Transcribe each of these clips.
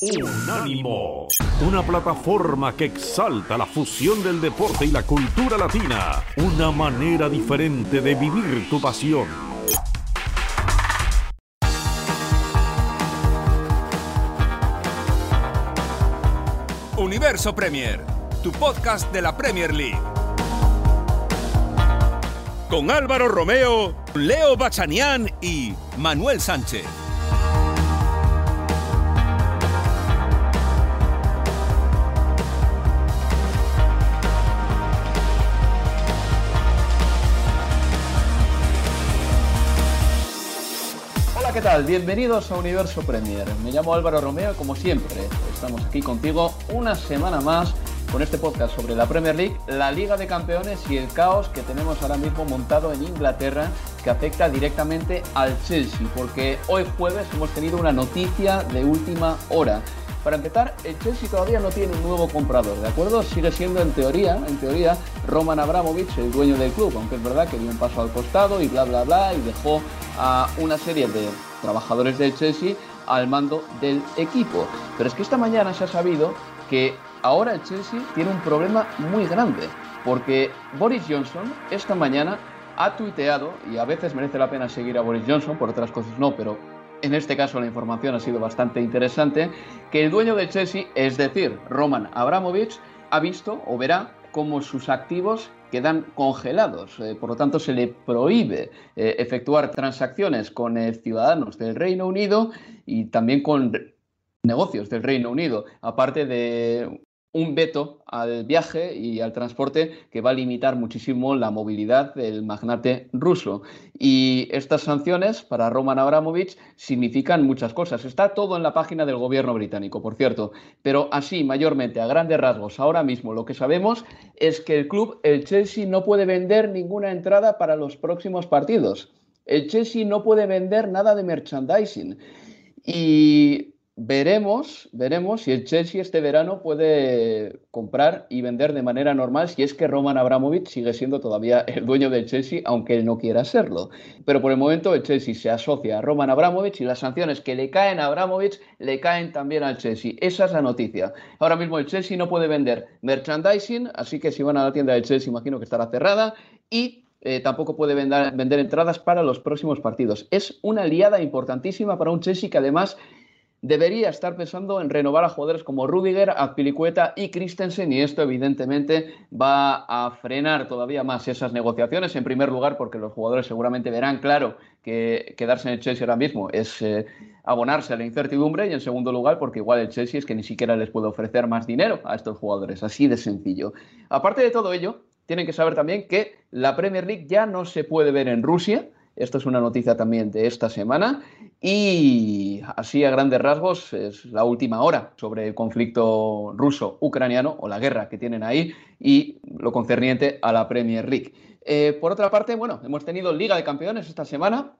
Unánimo, una plataforma que exalta la fusión del deporte y la cultura latina, una manera diferente de vivir tu pasión. Universo Premier, tu podcast de la Premier League. Con Álvaro Romeo, Leo Bachanián y Manuel Sánchez. ¿Qué tal? Bienvenidos a Universo Premier. Me llamo Álvaro Romeo, como siempre, estamos aquí contigo una semana más con este podcast sobre la Premier League, la Liga de Campeones y el caos que tenemos ahora mismo montado en Inglaterra que afecta directamente al Chelsea, porque hoy jueves hemos tenido una noticia de última hora. Para empezar, el Chelsea todavía no tiene un nuevo comprador, ¿de acuerdo? Sigue siendo en teoría, en teoría, Roman Abramovich el dueño del club, aunque es verdad que dio un paso al costado y bla bla bla y dejó a una serie de trabajadores del Chelsea al mando del equipo. Pero es que esta mañana se ha sabido que ahora el Chelsea tiene un problema muy grande, porque Boris Johnson esta mañana ha tuiteado, y a veces merece la pena seguir a Boris Johnson, por otras cosas no, pero en este caso la información ha sido bastante interesante, que el dueño del Chelsea, es decir, Roman Abramovich, ha visto o verá cómo sus activos quedan congelados. Eh, por lo tanto, se le prohíbe eh, efectuar transacciones con eh, ciudadanos del Reino Unido y también con negocios del Reino Unido, aparte de un veto al viaje y al transporte que va a limitar muchísimo la movilidad del magnate ruso. Y estas sanciones para Roman Abramovich significan muchas cosas. Está todo en la página del gobierno británico, por cierto. Pero así, mayormente, a grandes rasgos, ahora mismo lo que sabemos es que el club, el Chelsea, no puede vender ninguna entrada para los próximos partidos. El Chelsea no puede vender nada de merchandising. Y Veremos, veremos si el Chelsea este verano puede comprar y vender de manera normal si es que Roman Abramovich sigue siendo todavía el dueño del Chelsea, aunque él no quiera serlo. Pero por el momento el Chelsea se asocia a Roman Abramovich y las sanciones que le caen a Abramovich le caen también al Chelsea. Esa es la noticia. Ahora mismo el Chelsea no puede vender merchandising, así que si van a la tienda del Chelsea imagino que estará cerrada y eh, tampoco puede vender, vender, entradas para los próximos partidos. Es una aliada importantísima para un Chelsea que además debería estar pensando en renovar a jugadores como Rudiger, Azpilicueta y Christensen y esto evidentemente va a frenar todavía más esas negociaciones en primer lugar porque los jugadores seguramente verán claro que quedarse en el Chelsea ahora mismo es eh, abonarse a la incertidumbre y en segundo lugar porque igual el Chelsea es que ni siquiera les puede ofrecer más dinero a estos jugadores, así de sencillo. Aparte de todo ello, tienen que saber también que la Premier League ya no se puede ver en Rusia, esto es una noticia también de esta semana y así a grandes rasgos es la última hora sobre el conflicto ruso-ucraniano o la guerra que tienen ahí y lo concerniente a la Premier League. Eh, por otra parte, bueno, hemos tenido Liga de Campeones esta semana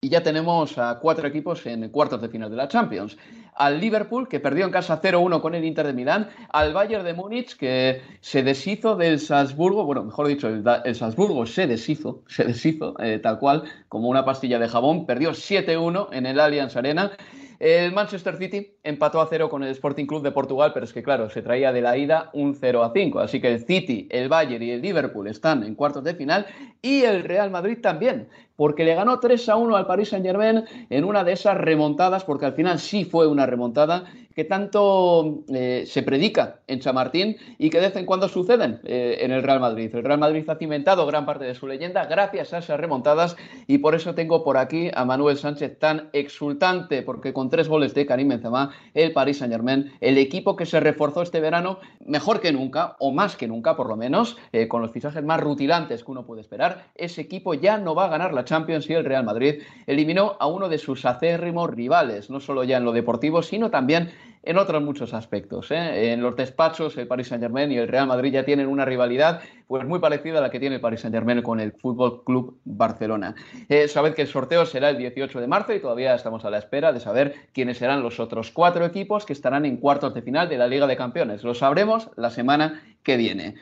y ya tenemos a cuatro equipos en cuartos de final de la Champions. Al Liverpool, que perdió en casa 0-1 con el Inter de Milán. Al Bayern de Múnich, que se deshizo del Salzburgo. Bueno, mejor dicho, el, Salzburgo se deshizo, se deshizo, eh, tal cual, como una pastilla de jabón. Perdió 7-1 en el Allianz Arena. El Manchester City empató a cero con el Sporting Club de Portugal, pero es que claro, se traía de la ida un 0 a 5. Así que el City, el Bayern y el Liverpool están en cuartos de final y el Real Madrid también, porque le ganó 3 a 1 al Paris Saint Germain en una de esas remontadas, porque al final sí fue una remontada que tanto eh, se predica en Chamartín y que de vez en cuando suceden eh, en el Real Madrid. El Real Madrid ha cimentado gran parte de su leyenda gracias a esas remontadas y por eso tengo por aquí a Manuel Sánchez tan exultante, porque con tres goles de Karim Benzema, el Paris Saint Germain, el equipo que se reforzó este verano mejor que nunca, o más que nunca por lo menos, eh, con los fichajes más rutilantes que uno puede esperar, ese equipo ya no va a ganar la Champions y el Real Madrid eliminó a uno de sus acérrimos rivales, no solo ya en lo deportivo, sino también en otros muchos aspectos. ¿eh? En los despachos, el Paris Saint Germain y el Real Madrid ya tienen una rivalidad pues muy parecida a la que tiene el Paris Saint Germain con el Fútbol Club Barcelona. Eh, sabed que el sorteo será el 18 de marzo y todavía estamos a la espera de saber quiénes serán los otros cuatro equipos que estarán en cuartos de final de la Liga de Campeones. Lo sabremos la semana que viene.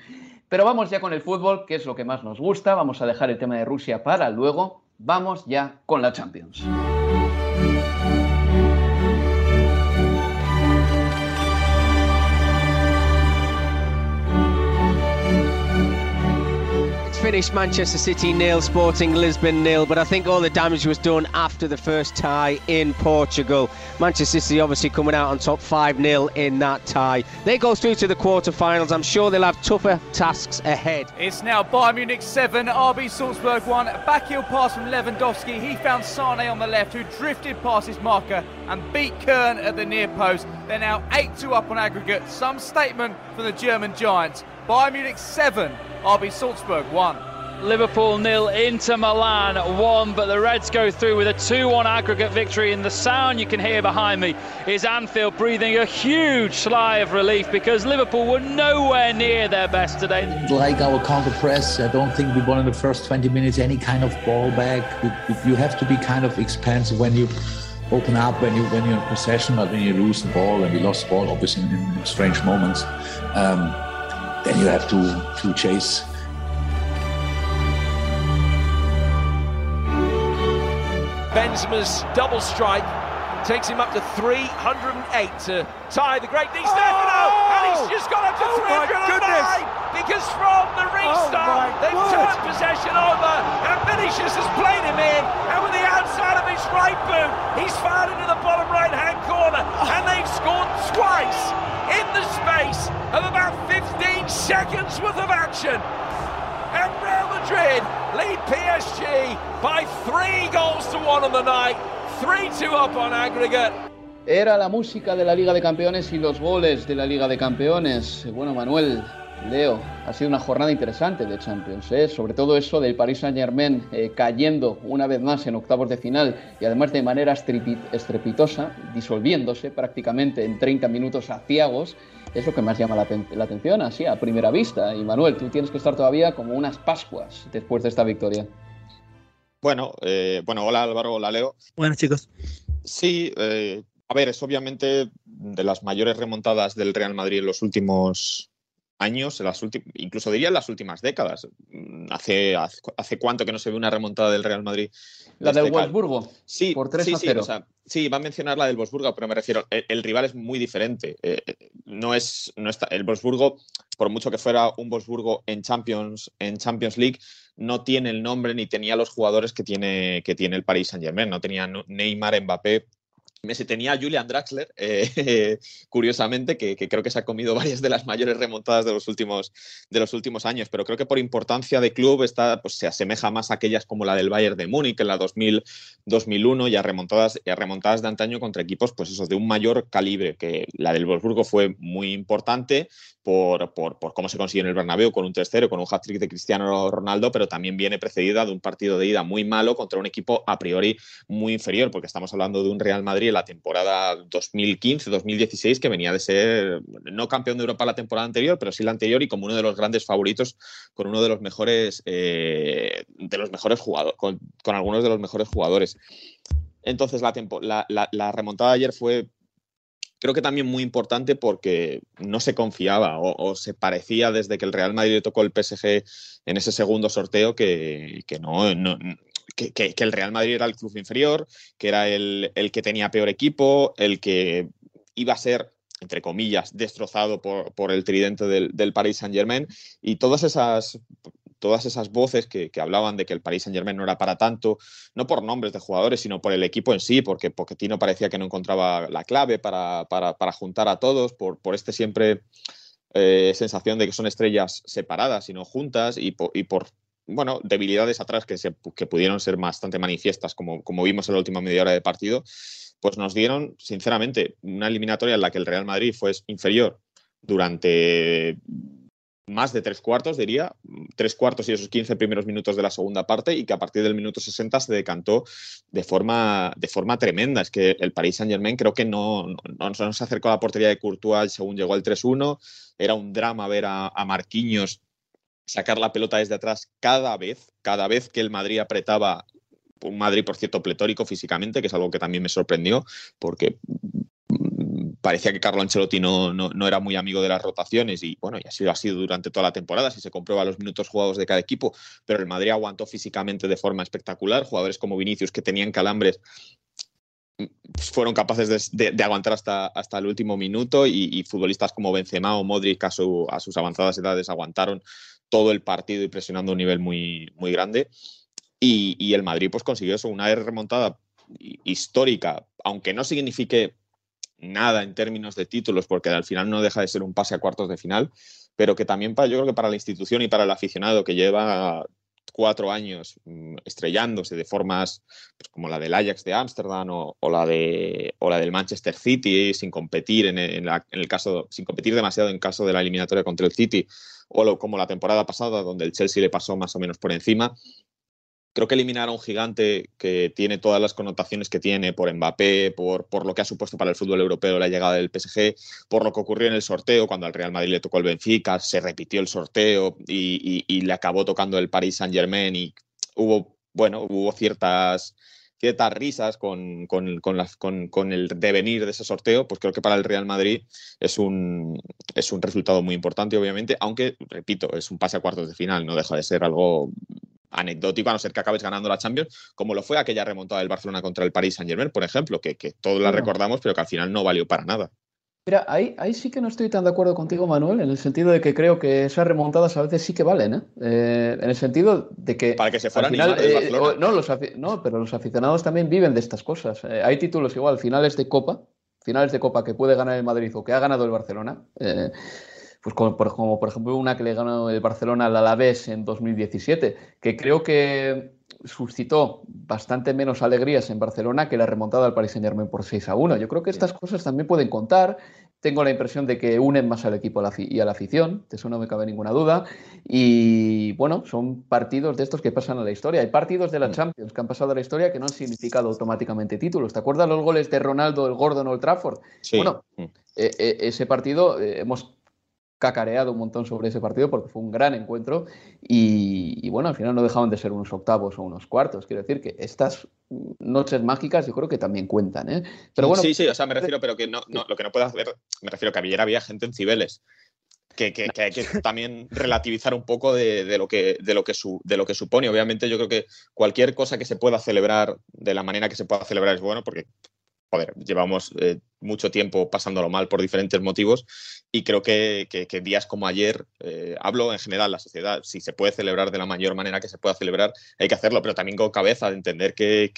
Pero vamos ya con el fútbol, que es lo que más nos gusta. Vamos a dejar el tema de Rusia para luego. Vamos ya con la Champions. Finished Manchester City nil, Sporting Lisbon nil, but I think all the damage was done after the first tie in Portugal. Manchester City obviously coming out on top 5 0 in that tie. They go through to the quarter-finals. I'm sure they'll have tougher tasks ahead. It's now Bayern Munich 7, RB Salzburg 1. Backheel pass from Lewandowski. He found Sane on the left, who drifted past his marker and beat Kern at the near post. They're now 8 2 up on aggregate. Some statement from the German Giants. Bayern Munich 7, RB Salzburg 1. Liverpool nil, Inter Milan one, but the Reds go through with a 2-1 aggregate victory. And the sound you can hear behind me is Anfield breathing a huge sigh of relief because Liverpool were nowhere near their best today. Like our counter press, I don't think we won in the first 20 minutes any kind of ball back. You have to be kind of expansive when you open up when you when you're in possession, but when you lose the ball and we lost the ball, obviously in, in strange moments, um, then you have to to chase. Benzema's double strike takes him up to 308 to tie the great Di Stefano, oh! and he's just got up to oh 309 because from the restart oh they've word. turned possession over, and Vinicius has played him in, and with the outside of his right boot, he's fired into the bottom right-hand corner, and they've scored twice in the space of about 15 seconds worth of action. And Real Madrid lead PSG by three goals to one on the night, 3-2 up on aggregate. Era la música de la Liga de Campeones y los goles de la Liga de Campeones. Bueno, Manuel, Leo, ha sido una jornada interesante de Champions, ¿eh? sobre todo eso del Paris Saint Germain eh, cayendo una vez más en octavos de final y además de manera estrepitosa, disolviéndose prácticamente en 30 minutos aciagos es lo que más llama la, atención, así a primera vista. Y Manuel, tú tienes que estar todavía como unas Pascuas después de esta victoria. Bueno, eh, bueno, hola Álvaro, hola Leo. Buenas chicos. Sí, eh, a ver, es obviamente de las mayores remontadas del Real Madrid en los últimos años, las incluso diría en las últimas décadas. Mm, hace, hace, cuánto que no se ve una remontada del Real Madrid. La del este Wolfsburgo. Sí, por 3 sí, a 0. Sí, Sí, va a mencionar la del Wolfsburgo, pero me refiero, el, rival es muy diferente. Eh, eh, no es, no está, el Wolfsburgo, por mucho que fuera un Wolfsburgo en Champions, en Champions League, no tiene el nombre ni tenía los jugadores que tiene, que tiene el Paris Saint Germain. No tenía Neymar, Mbappé, Messi tenía Julian Draxler, eh, curiosamente, que, creo que se ha comido varias de las mayores remontadas de los últimos, de los últimos años, pero creo que por importancia de club está, pues, se asemeja más a aquellas como la del Bayern de Múnich en la 2000, 2001 y a, remontadas, y a remontadas de antaño contra equipos pues eso, de un mayor calibre, que la del Wolfsburgo fue muy importante, por, por, cómo se consiguió en el Bernabéu con un 3-0, con un hat-trick de Cristiano Ronaldo, pero también viene precedida de un partido de ida muy malo contra un equipo a priori muy inferior, porque estamos hablando de un Real Madrid la temporada 2015-2016 que venía de ser no campeón de Europa la temporada anterior, pero sí la anterior y como uno de los grandes favoritos con uno de los mejores eh, de los mejores jugadores, con, algunos de los mejores jugadores. Entonces la, remontada de ayer fue creo que también muy importante porque no se confiaba o, se parecía desde que el Real Madrid tocó el PSG en ese segundo sorteo que, no, que, el Real Madrid era el club inferior, que era el, que tenía peor equipo, el que iba a ser entre comillas, destrozado por, el tridente del, del Paris Saint Germain. Y todas esas todas esas voces que, hablaban de que el Paris Saint Germain no era para tanto, no por nombres de jugadores, sino por el equipo en sí, porque Pochettino parecía que no encontraba la clave para, juntar a todos, por, por este siempre eh, sensación de que son estrellas separadas y no juntas, y, por bueno, debilidades atrás que, se, que pudieron ser bastante manifiestas, como, como vimos en la última media hora de partido, pues nos dieron, sinceramente, una eliminatoria en la que el Real Madrid fue inferior durante más de tres cuartos, diría, tres cuartos y esos 15 primeros minutos de la segunda parte y que a partir del minuto 60 se decantó de forma, de forma tremenda. Es que el Paris Saint Germain creo que no, no, se acercó a la portería de Courtois según llegó el 3-1. Era un drama ver a, a Marquinhos sacar la pelota desde atrás cada vez, cada vez que el Madrid apretaba un Madrid, por cierto, pletórico físicamente, que es algo que también me sorprendió, porque parecía que Carlo Ancelotti no, no, era muy amigo de las rotaciones y bueno, y así ha sido durante toda la temporada, si se comprueba los minutos jugados de cada equipo, pero el Madrid aguantó físicamente de forma espectacular, jugadores como Vinicius que tenían calambres fueron capaces de, aguantar hasta, hasta el último minuto y, futbolistas como Benzema o Modric a, a, sus avanzadas edades aguantaron todo el partido y presionando un nivel muy, muy grande. Y, el Madrid pues consiguió eso, una remontada histórica, aunque no signifique nada en términos de títulos, porque al final no deja de ser un pase a cuartos de final, pero que también para, yo creo que para la institución y para el aficionado que lleva cuatro años mm, estrellándose de formas pues, como la del Ajax de Ámsterdam o, la de, o la del Manchester City sin competir en, el caso sin competir demasiado en caso de la eliminatoria contra el City o como la temporada pasada donde el Chelsea le pasó más o menos por encima. Creo que eliminar a un gigante que tiene todas las connotaciones que tiene por Mbappé, por, por, lo que ha supuesto para el fútbol europeo la llegada del PSG, por lo que ocurrió en el sorteo cuando al Real Madrid le tocó el Benfica, se repitió el sorteo y, le acabó tocando el Paris Saint Germain y hubo, bueno, hubo ciertas ciertas risas con, con, con, el devenir de ese sorteo, pues creo que para el Real Madrid es un, es un resultado muy importante, obviamente, aunque, repito, es un pase a cuartos de final, no deja de ser algo anecdótico, a no ser que acabes ganando la Champions, como lo fue aquella remontada del Barcelona contra el Paris Saint Germain, por ejemplo, que, todos la recordamos, pero que al final no valió para nada. Mira, ahí, ahí sí que no estoy tan de acuerdo contigo, Manuel, en el sentido de que creo que esas remontadas a veces sí que valen, ¿eh? eh en el sentido de que. Para que se fueran final, eh, no, los, no, pero los aficionados también viven de estas cosas. Eh, hay títulos igual, finales de Copa, finales de Copa que puede ganar el Madrid o que ha ganado el Barcelona pues como por, ejemplo una que le ganó el Barcelona al Alavés en 2017, que creo que suscitó bastante menos alegrías en Barcelona que la remontada al Paris Saint Germain por 6 a 1. Yo creo que estas cosas también pueden contar. Tengo la impresión de que unen más al equipo y a la afición, de eso no me cabe ninguna duda. Y bueno, son partidos de estos que pasan a la historia. Hay partidos de la mm. Champions que han pasado a la historia que no han significado automáticamente títulos. ¿Te acuerdas los goles de Ronaldo, el Gordon o el Trafford? Bueno, mm. e, e, ese partido eh, hemos cacareado un montón sobre ese partido porque fue un gran encuentro y, bueno, al final no dejaban de ser unos octavos o unos cuartos. Quiero decir que estas noches mágicas yo creo que también cuentan. ¿eh? Pero bueno, sí, sí, o sea, me refiero, pero que no, lo que no puedo hacer, me refiero que ayer había gente en Cibeles. Que, que, hay que también relativizar un poco de, lo que, de, lo que de lo que supone. Obviamente yo creo que cualquier cosa que se pueda celebrar de la manera que se pueda celebrar es bueno, porque joder, llevamos eh, mucho tiempo pasándolo mal por diferentes motivos y creo que, días como ayer, eh, hablo en general la sociedad, si se puede celebrar de la mayor manera que se pueda celebrar, hay que hacerlo, pero también con cabeza de entender que,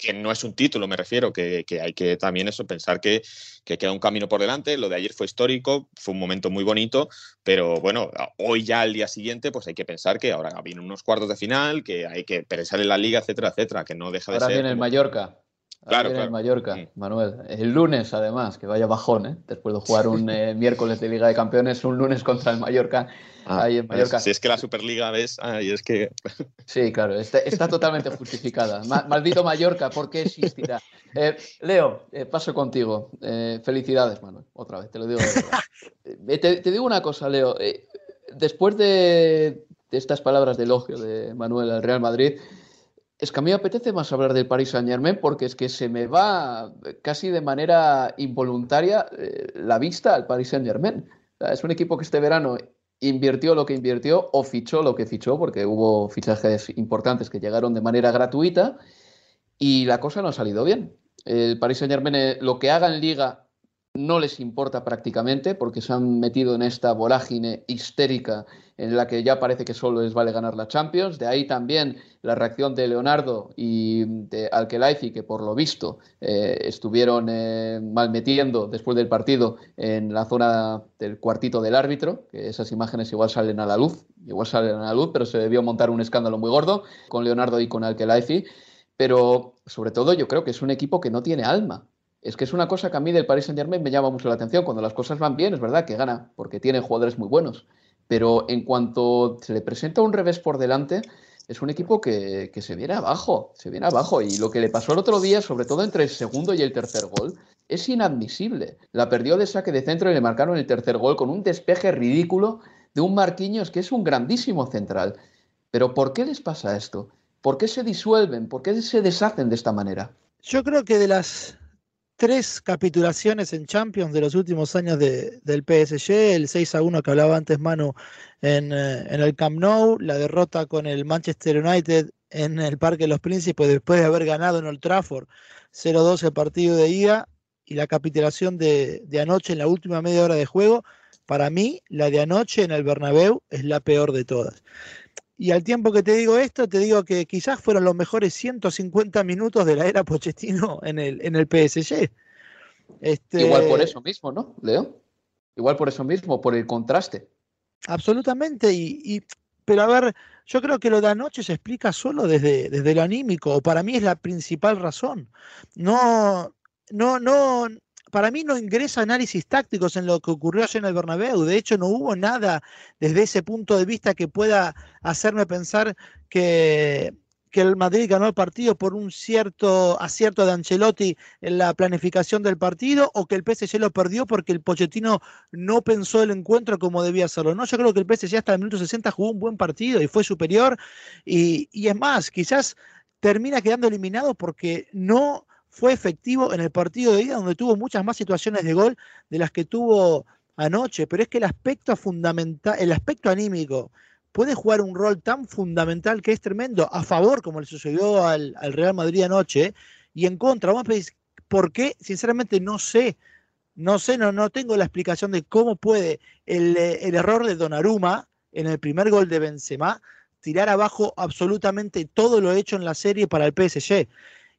que no es un título, me refiero, que, hay que también eso, pensar que, queda un camino por delante. Lo de ayer fue histórico, fue un momento muy bonito, pero bueno, hoy ya al día siguiente, pues hay que pensar que ahora vienen unos cuartos de final, que hay que pensar en la liga, etcétera, etcétera, que no deja de ser. Ahora viene el Mallorca. Claro, En Mallorca, Manuel. El lunes, además, que vaya bajón, ¿eh? Después de jugar un eh, miércoles de Liga de Campeones, un lunes contra el Mallorca. Ah, ahí en Mallorca. Si es que la Superliga ves, y es que. Sí, claro, está, totalmente justificada. maldito Mallorca, ¿por qué existirá? Eh, Leo, paso contigo. felicidades, Manuel, otra vez, te lo digo. te, digo una cosa, Leo. después de, de estas palabras de elogio de Manuel al Real Madrid es que a mí me apetece más hablar del Paris Saint Germain porque es que se me va casi de manera involuntaria eh, la vista al Paris Saint Germain. es un equipo que este verano invirtió lo que invirtió o fichó lo que fichó porque hubo fichajes importantes que llegaron de manera gratuita y la cosa no ha salido bien. El Paris Saint Germain eh, lo que haga en liga no les importa prácticamente porque se han metido en esta vorágine histérica en la que ya parece que solo les vale ganar la Champions. De ahí también la reacción de Leonardo y de Alkelaifi, que por lo visto eh, estuvieron eh, malmetiendo después del partido en la zona del cuartito del árbitro, que esas imágenes igual salen a la luz, igual salen a la luz, pero se debió montar un escándalo muy gordo con Leonardo y con Alkelaifi. Pero sobre todo yo creo que es un equipo que no tiene alma es que es una cosa que a mí del Paris Saint Germain me llama mucho la atención. Cuando las cosas van bien, es verdad que gana, porque tiene jugadores muy buenos. Pero en cuanto se le presenta un revés por delante, es un equipo que, se viene abajo, se viene abajo. Y lo que le pasó el otro día, sobre todo entre el segundo y el tercer gol, es inadmisible. La perdió de saque de centro y le marcaron el tercer gol con un despeje ridículo de un Marquinhos que es un grandísimo central. Pero ¿por qué les pasa esto? ¿Por qué se disuelven? ¿Por qué se deshacen de esta manera? Yo creo que de las tres capitulaciones en Champions de los últimos años del PSG, el 6 a 1 que hablaba antes Manu en, eh, en, el Camp Nou, la derrota con el Manchester United en el Parque de los Príncipes después de haber ganado en Old Trafford 0-2 el partido de ida y la capitulación de, de anoche en la última media hora de juego, para mí la de anoche en el Bernabéu es la peor de todas. Y al tiempo que te digo esto, te digo que quizás fueron los mejores 150 minutos de la era Pochettino en el, en el PSG. Este... Igual por eso mismo, ¿no, Leo? Igual por eso mismo, por el contraste. Absolutamente. Y, pero a ver, yo creo que lo de anoche se explica solo desde, desde lo anímico, o para mí es la principal razón. No, no, no, para mí no ingresa análisis tácticos en lo que ocurrió ayer en el Bernabéu. De hecho, no hubo nada desde ese punto de vista que pueda hacerme pensar que, el Madrid ganó el partido por un cierto acierto de Ancelotti en la planificación del partido o que el PSG lo perdió porque el Pochettino no pensó el encuentro como debía hacerlo. No, yo creo que el PSG hasta el minuto 60 jugó un buen partido y fue superior y, y es más, quizás termina quedando eliminado porque no fue efectivo en el partido de ida donde tuvo muchas más situaciones de gol de las que tuvo anoche, pero es que el aspecto fundamental, el aspecto anímico puede jugar un rol tan fundamental que es tremendo a favor, como le sucedió al, Real Madrid anoche, y en contra. A pedir, ¿por qué? Sinceramente no sé. No sé, no, no tengo la explicación de cómo puede el, el error de Donnarumma en el primer gol de Benzema tirar abajo absolutamente todo lo hecho en la serie para el PSG.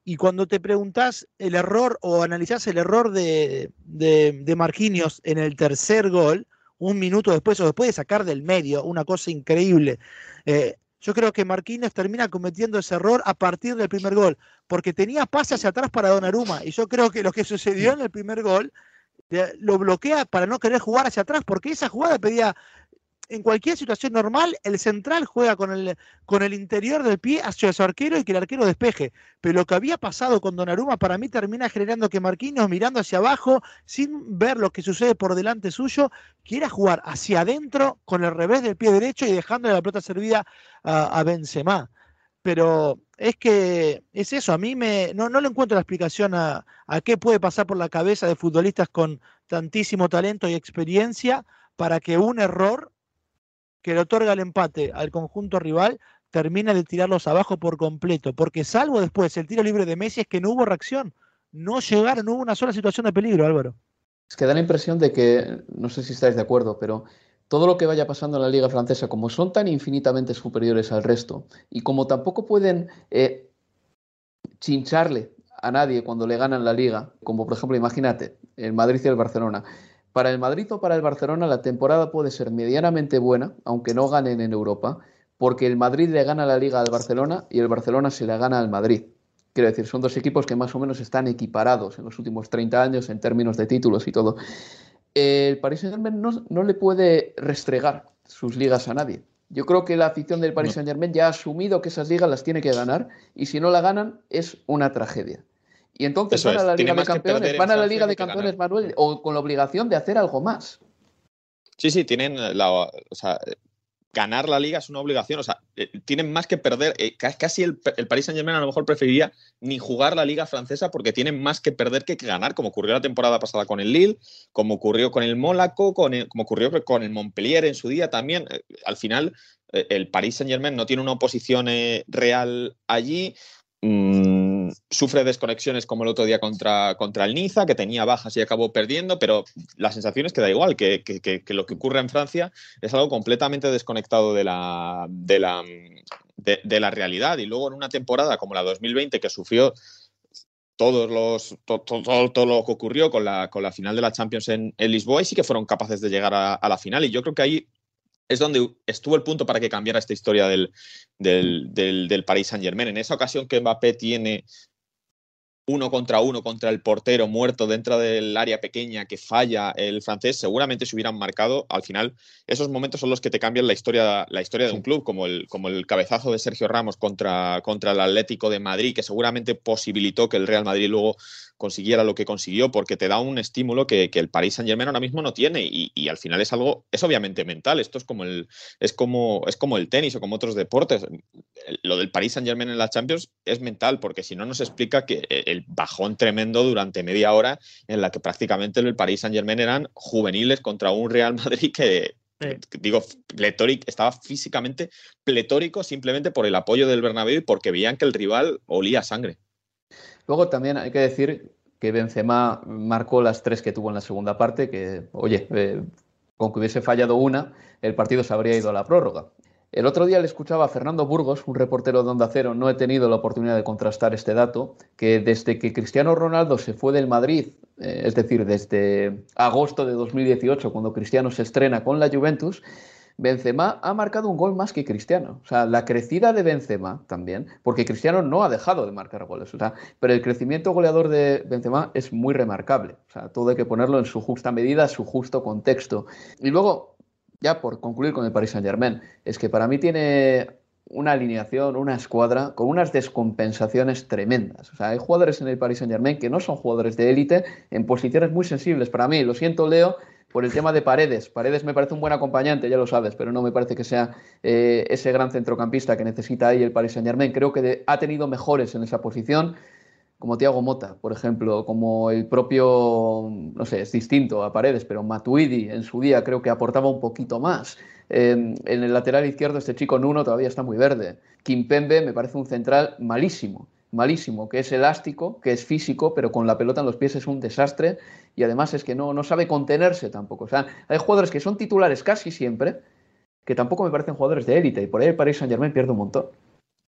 Y cuando te preguntás el error o analizás el error de, de, Marquinhos en el tercer gol, un minuto después o después de sacar del medio, una cosa increíble. Eh, yo creo que Marquinhos termina cometiendo ese error a partir del primer gol, porque tenía pase hacia atrás para Donnarumma. Y yo creo que lo que sucedió en el primer gol lo bloquea para no querer jugar hacia atrás, porque esa jugada pedía en cualquier situación normal, el central juega con el, con el interior del pie hacia su arquero y que el arquero despeje. Pero lo que había pasado con Donnarumma para mí termina generando que Marquinhos, mirando hacia abajo, sin ver lo que sucede por delante suyo, quiera jugar hacia adentro con el revés del pie derecho y dejándole la pelota servida a, Benzema. Pero es que es eso, a mí me, no, no le encuentro la explicación a, a qué puede pasar por la cabeza de futbolistas con tantísimo talento y experiencia para que un error que le otorga el empate al conjunto rival termina de tirarlos abajo por completo, porque salvo después el tiro libre de Messi es que no hubo reacción, no llegaron, no hubo una sola situación de peligro, Álvaro. Es que da la impresión de que, no sé si estáis de acuerdo, pero todo lo que vaya pasando en la liga francesa, como son tan infinitamente superiores al resto, y como tampoco pueden eh, chincharle a nadie cuando le ganan la liga, como por ejemplo, imagínate, el Madrid y el Barcelona, para el Madrid o para el Barcelona la temporada puede ser medianamente buena, aunque no ganen en Europa, porque el Madrid le gana la liga al Barcelona y el Barcelona se la gana al Madrid. Quiero decir, son dos equipos que más o menos están equiparados en los últimos 30 años en términos de títulos y todo. El Paris Saint-Germain no, le puede restregar sus ligas a nadie. Yo creo que la afición del Paris Saint-Germain ya ha asumido que esas ligas las tiene que ganar y si no la ganan es una tragedia. Y entonces van a la Liga de Campeones, van a la Liga de Campeones, Manuel, o con la obligación de hacer algo más. Sí, sí, tienen la. O sea, ganar la liga es una obligación. O sea, eh, tienen más que perder. Eh, casi el, el Paris Saint Germain a lo mejor preferiría ni jugar la liga francesa porque tienen más que perder que ganar, como ocurrió la temporada pasada con el Lille, como ocurrió con el Mónaco, con como ocurrió con el Montpellier en su día también. Eh, al final, el Paris Saint Germain no tiene una oposición real allí. Mm, sufre desconexiones como el otro día contra, contra el Niza, que tenía bajas y acabó perdiendo, pero la sensación es que da igual, que, lo que ocurre en Francia es algo completamente desconectado de la, de la, de, la realidad. Y luego en una temporada como la 2020, que sufrió todos los, todo, lo que ocurrió con la, con la final de la Champions en, Lisboa y sí que fueron capaces de llegar a, a la final. Y yo creo que ahí es donde estuvo el punto para que cambiara esta historia del, del, del, Paris Saint Germain. En esa ocasión que Mbappé tiene uno contra uno contra el portero muerto dentro del área pequeña que falla el francés, seguramente se hubieran marcado. Al final, esos momentos son los que te cambian la historia, la historia de un club, como el, como el cabezazo de Sergio Ramos contra, contra el Atlético de Madrid, que seguramente posibilitó que el Real Madrid luego consiguiera lo que consiguió, porque te da un estímulo que, el Paris Saint Germain ahora mismo no tiene. Y, al final es algo, es obviamente mental. Esto es como el, es como, es como el tenis o como otros deportes. Lo del Paris Saint Germain en la Champions es mental, porque si no nos explica que el bajón tremendo durante media hora en la que prácticamente el Paris Saint Germain eran juveniles contra un Real Madrid que, digo, pletórico, estaba físicamente pletórico simplemente por el apoyo del Bernabéu y porque veían que el rival olía sangre. Luego también hay que decir que Benzema marcó las tres que tuvo en la segunda parte, que, oye, eh, con que hubiese fallado una, el partido se habría ido a la prórroga. El otro día le escuchaba a Fernando Burgos, un reportero de Onda Cero, no he tenido la oportunidad de contrastar este dato, que desde que Cristiano Ronaldo se fue del Madrid, eh, es decir, desde agosto de 2018, cuando Cristiano se estrena con la Juventus, Benzema ha marcado un gol más que Cristiano. O sea, la crecida de Benzema también, porque Cristiano no ha dejado de marcar goles. O sea, pero el crecimiento goleador de Benzema es muy remarcable. O sea, todo hay que ponerlo en su justa medida, su justo contexto. Y luego, ya por concluir con el Paris Saint Germain, es que para mí tiene una alineación, una escuadra con unas descompensaciones tremendas. O sea, hay jugadores en el Paris Saint Germain que no son jugadores de élite en posiciones muy sensibles. Para mí, lo siento, Leo, por el tema de Paredes. Paredes me parece un buen acompañante, ya lo sabes, pero no me parece que sea eh, ese gran centrocampista que necesita ahí el Paris Saint Germain. Creo que ha tenido mejores en esa posición como Thiago Mota, por ejemplo, como el propio, no sé, es distinto a Paredes, pero Matuidi en su día creo que aportaba un poquito más. en el lateral izquierdo este chico Nuno todavía está muy verde. Kimpembe me parece un central malísimo, malísimo, que es elástico, que es físico, pero con la pelota en los pies es un desastre y además es que no, no sabe contenerse tampoco. O sea, hay jugadores que son titulares casi siempre, que tampoco me parecen jugadores de élite y por ahí el Paris Saint Germain pierde un montón.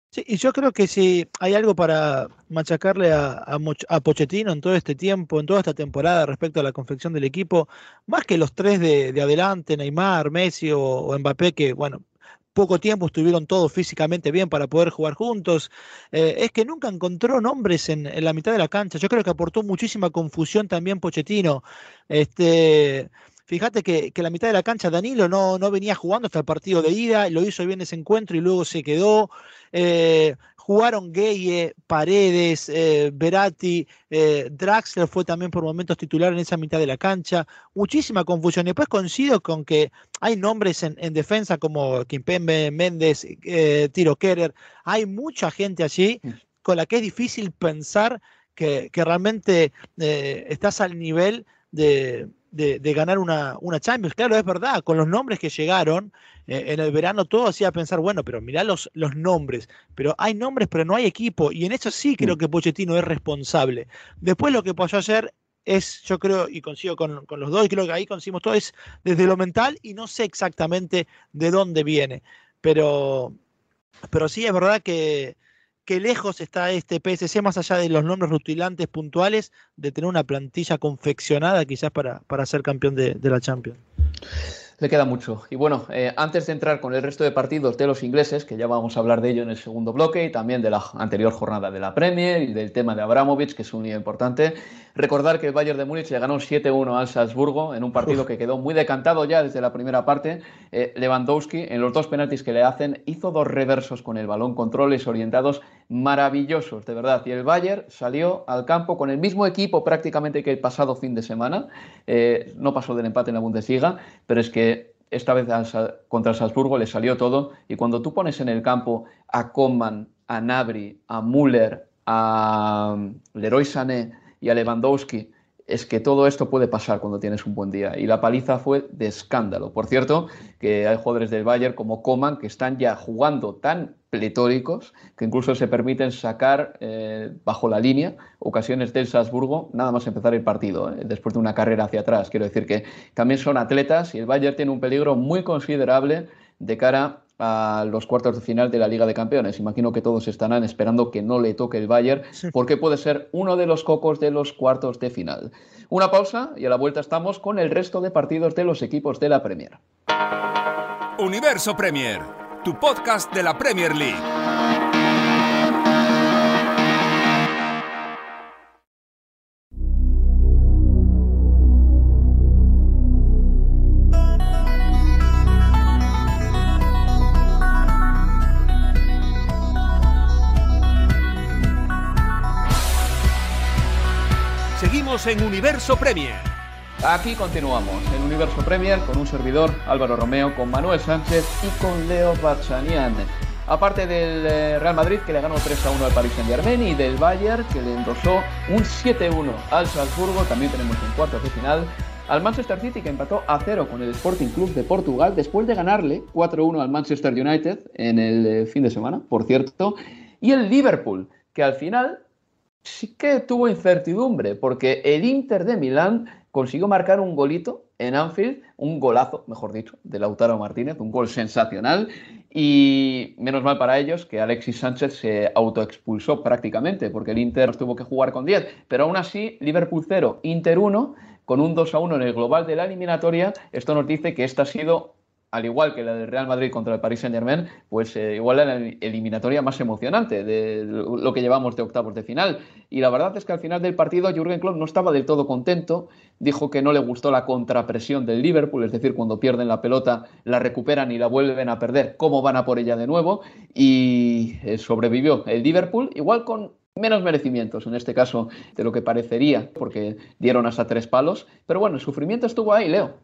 Sí, y yo creo que si hay algo para machacarle a, a, Pochettino en todo este tiempo, en toda esta temporada respecto a la confección del equipo, más que los tres de, adelante, Neymar, Messi o, Mbappé, que bueno, poco tiempo estuvieron todos físicamente bien para poder jugar juntos, eh, es que nunca encontró nombres en, la mitad de la cancha. Yo creo que aportó muchísima confusión también Pochettino. Este, Fíjate que, la mitad de la cancha Danilo no, no venía jugando hasta el partido de ida, lo hizo bien ese encuentro y luego se quedó. Eh, jugaron Gueye, Paredes, eh, Berati, eh, Draxler fue también por momentos titular en esa mitad de la cancha. Muchísima confusión. Y después coincido con que hay nombres en, defensa como Kimpembe, Méndez, Tiro Kerer. Hay mucha gente allí mm. con la que es difícil pensar que, que realmente estás al nivel de, de, ganar una, una, Champions. Claro, es verdad, con los nombres que llegaron eh, en el verano, todo hacía pensar, bueno, pero mirá los, los nombres, pero hay nombres, pero no hay equipo, y en eso sí creo mm. que Pochettino es responsable. Después lo que pasó ayer es, yo creo, y consigo con, con, los dos, y creo que ahí conseguimos todo, es desde lo mental, y no sé exactamente de dónde viene, pero, pero sí es verdad que qué lejos está este PSC, más allá de los nombres rutilantes puntuales, de tener una plantilla confeccionada quizás para, para ser campeón de, de la Champions. Le queda mucho. Y bueno, eh, antes de entrar con el resto de partidos de los ingleses, que ya vamos a hablar de ello en el segundo bloque, y también de la anterior jornada de la Premier y del tema de Abramovich, que es un día importante, recordar que el Bayern de Múnich le ganó 7-1 al Salzburgo en un partido que quedó muy decantado ya desde la primera parte. Eh, Lewandowski, en los dos penaltis que le hacen, hizo dos reversos con el balón, controles orientados maravillosos, de verdad. Y el Bayern salió al campo con el mismo equipo prácticamente que el pasado fin de semana. Eh, no pasó del empate en la Bundesliga, pero es que esta vez contra Salzburgo le salió todo. Y cuando tú pones en el campo a Coman, a Nabri, a Müller, a um, Leroy Sané y a Lewandowski, es que todo esto puede pasar cuando tienes un buen día. Y la paliza fue de escándalo. Por cierto, que hay jugadores del Bayern como Coman que están ya jugando tan pletóricos que incluso se permiten sacar eh, bajo la línea ocasiones del Salzburgo nada más empezar el partido, eh, después de una carrera hacia atrás. Quiero decir que también son atletas y el Bayern tiene un peligro muy considerable de cara a los cuartos de final de la Liga de Campeones. Imagino que todos estarán esperando que no le toque el Bayern, porque puede ser uno de los cocos de los cuartos de final. Una pausa y a la vuelta estamos con el resto de partidos de los equipos de la Premier. Universo Premier tu podcast de la Premier League. En Universo Premier. Aquí continuamos en Universo Premier con un servidor Álvaro Romeo, con Manuel Sánchez y con Leo Bachanian. Aparte del eh, Real Madrid que le ganó 3 a 1 al Paris Saint Germain y del Bayern que le endosó un 7-1 al Salzburgo, también tenemos un cuarto de final al Manchester City que empató a 0 con el Sporting Club de Portugal después de ganarle 4-1 al Manchester United en el eh, fin de semana, por cierto, y el Liverpool que al final sí que tuvo incertidumbre, porque el Inter de Milán consiguió marcar un golito en Anfield, un golazo, mejor dicho, de Lautaro Martínez, un gol sensacional. Y menos mal para ellos que Alexis Sánchez se autoexpulsó prácticamente, porque el Inter tuvo que jugar con 10. Pero aún así, Liverpool 0, Inter 1, con un 2 a 1 en el global de la eliminatoria. Esto nos dice que esta ha sido al igual que la del Real Madrid contra el Paris Saint Germain, pues eh, igual la eliminatoria más emocionante de lo que llevamos de octavos de final. Y la verdad es que al final del partido Jürgen Klopp no estaba del todo contento, dijo que no le gustó la contrapresión del Liverpool, es decir, cuando pierden la pelota la recuperan y la vuelven a perder, cómo van a por ella de nuevo, y eh, sobrevivió el Liverpool, igual con menos merecimientos en este caso de lo que parecería, porque dieron hasta tres palos, pero bueno, el sufrimiento estuvo ahí, Leo.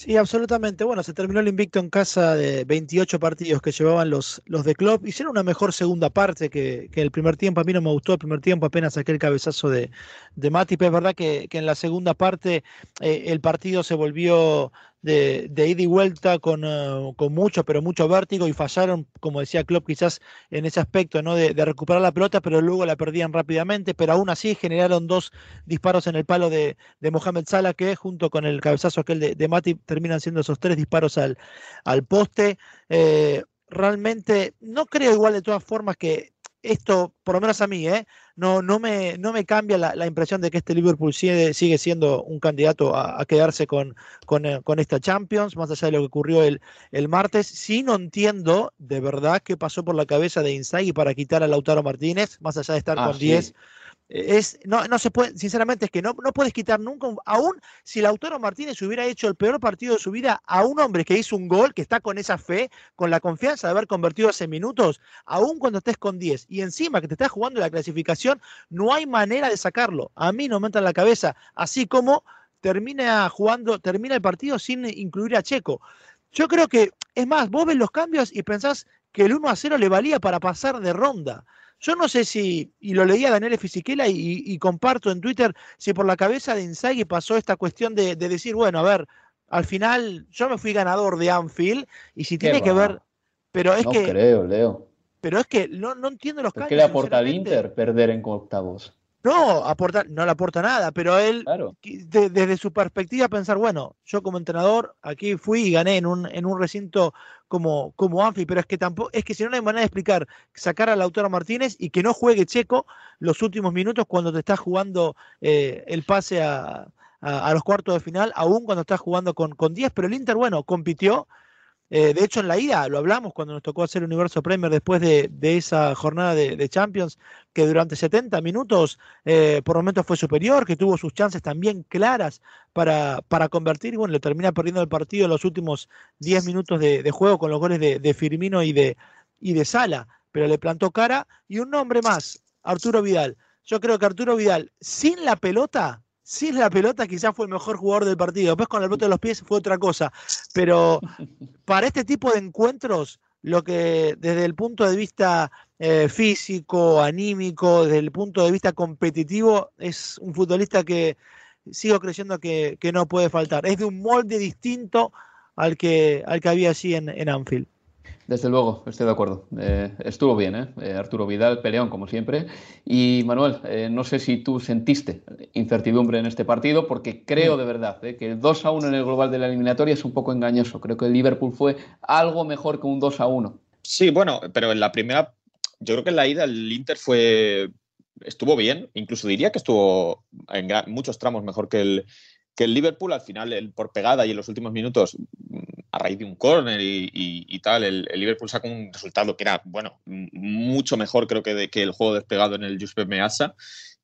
Sí, absolutamente. Bueno, se terminó el invicto en casa de 28 partidos que llevaban los, los de Club. Hicieron una mejor segunda parte que, que, el primer tiempo. A mí no me gustó el primer tiempo, apenas aquel cabezazo de, de Matip. Es verdad que, que en la segunda parte eh, el partido se volvió de, ida y vuelta con, uh, con, mucho, pero mucho vértigo y fallaron, como decía Klopp, quizás en ese aspecto, ¿no? De, recuperar la pelota, pero luego la perdían rápidamente, pero aún así generaron dos disparos en el palo de, de Mohamed Salah, que junto con el cabezazo aquel de, Matip terminan siendo esos tres disparos al, al poste. Eh, realmente no creo igual de todas formas que esto, por lo menos a mí, ¿eh? no, no, me, no me cambia la, la, impresión de que este Liverpool sigue, sigue siendo un candidato a, a quedarse con, con, eh, con, esta Champions, más allá de lo que ocurrió el, el martes. Sí no entiendo de verdad qué pasó por la cabeza de Inzaghi para quitar a Lautaro Martínez, más allá de estar ah, con 10. Es, no, no se puede, sinceramente es que no, no puedes quitar nunca, aún si Lautaro Martínez hubiera hecho el peor partido de su vida a un hombre que hizo un gol, que está con esa fe, con la confianza de haber convertido hace minutos, aún cuando estés con 10 y encima que te estás jugando la clasificación, no hay manera de sacarlo. A mí no me entra en la cabeza, así como termina jugando, termina el partido sin incluir a Checo. Yo creo que, es más, vos ves los cambios y pensás que el 1 a 0 le valía para pasar de ronda. Yo no sé si, y lo leía Daniel Fisichella y, y, comparto en Twitter, si por la cabeza de Inzaghi pasó esta cuestión de, de, decir, bueno, a ver, al final yo me fui ganador de Anfield y si tiene que ver, pero es no que... creo, Leo. Pero es que no, no entiendo los cambios. ¿Qué le aporta al Inter perder en octavos? No, aporta, no le aporta nada, pero él, claro. de, desde su perspectiva, pensar, bueno, yo como entrenador aquí fui y gané en un, en un recinto como, como Anfi, pero es que tampoco, es que si no, no hay manera de explicar, sacar a Lautaro Martínez y que no juegue Checo los últimos minutos cuando te estás jugando eh, el pase a, a, a, los cuartos de final, aún cuando estás jugando con, con 10, pero el Inter, bueno, compitió, eh, de hecho, en la ida lo hablamos cuando nos tocó hacer Universo Premier después de, esa jornada de, Champions, que durante 70 minutos eh, por momentos fue superior, que tuvo sus chances también claras para, convertir, bueno, le termina perdiendo el partido en los últimos 10 minutos de, juego con los goles de, Firmino y de Sala, pero le plantó cara. Y un nombre más, Arturo Vidal. Yo creo que Arturo Vidal, sin la pelota, sin la pelota quizás fue el mejor jugador del partido. Después con el bote de los pies fue otra cosa. Pero para este tipo de encuentros, lo que desde el punto de vista eh, físico, anímico, desde el punto de vista competitivo, es un futbolista que sigo creyendo que, no puede faltar. Es de un molde distinto al que, al que había así en, en Anfield. Desde luego, estoy de acuerdo. Eh, estuvo bien, ¿eh? ¿eh? Arturo Vidal, peleón como siempre. Y Manuel, eh, no sé si tú sentiste incertidumbre en este partido, porque creo de verdad que el 2 a 1 en el global de la eliminatoria es un poco engañoso. Creo que el Liverpool fue algo mejor que un 2 a 1. Sí, bueno, pero en la primera, yo creo que en la ida el Inter fue estuvo bien, incluso diría que estuvo en muchos tramos mejor que el, que el Liverpool al final, el, por pegada y en los últimos minutos, a raíz de un córner y, y, tal, el, Liverpool sacó un resultado que era, bueno, mucho mejor creo que, de, que el juego despegado en el Giuseppe Meazza.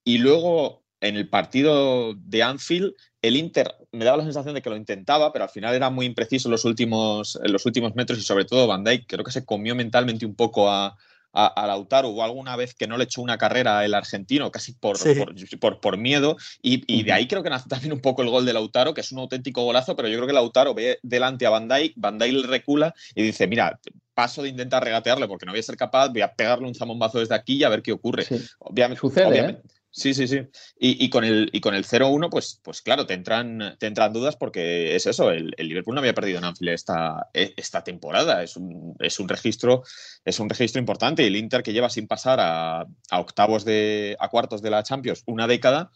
Y luego, en el partido de Anfield, el Inter me daba la sensación de que lo intentaba, pero al final era muy impreciso en los últimos, los últimos metros y sobre todo Van Dijk creo que se comió mentalmente un poco a, a, a, Lautaro o alguna vez que no le echó una carrera el argentino, casi por, sí. por, por, por, miedo. Y, y, de ahí creo que nace también un poco el gol de Lautaro, que es un auténtico golazo, pero yo creo que Lautaro ve delante a Van Dijk, Van Dijk le recula y dice, mira, paso de intentar regatearle porque no voy a ser capaz, voy a pegarle un zamombazo desde aquí y a ver qué ocurre. Sí. Obviamente, Sucede, obviamente, ¿eh? Sí, sí, sí. Y, con el, el 0-1, pues, pues claro, te entran, te entran dudas porque es eso, el, Liverpool no había perdido en Anfield esta, e, esta temporada. Es un, es un, registro, es un registro importante. Y el Inter que lleva sin pasar a, a, octavos de, a cuartos de la Champions una década,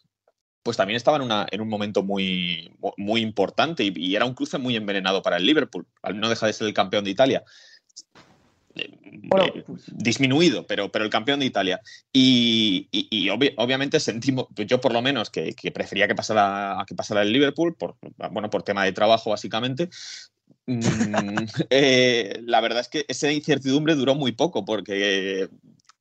pues también estaba en, una, en un momento muy, muy importante y, era un cruce muy envenenado para el Liverpool. No deja de ser el campeón de Italia. Eh, disminuido, pero, pero el campeón de Italia. Y, obviamente sentimos, yo por lo menos, que, prefería que pasara, que pasara el Liverpool, por, bueno, por tema de trabajo básicamente. Mm, eh, la verdad es que esa incertidumbre duró muy poco, porque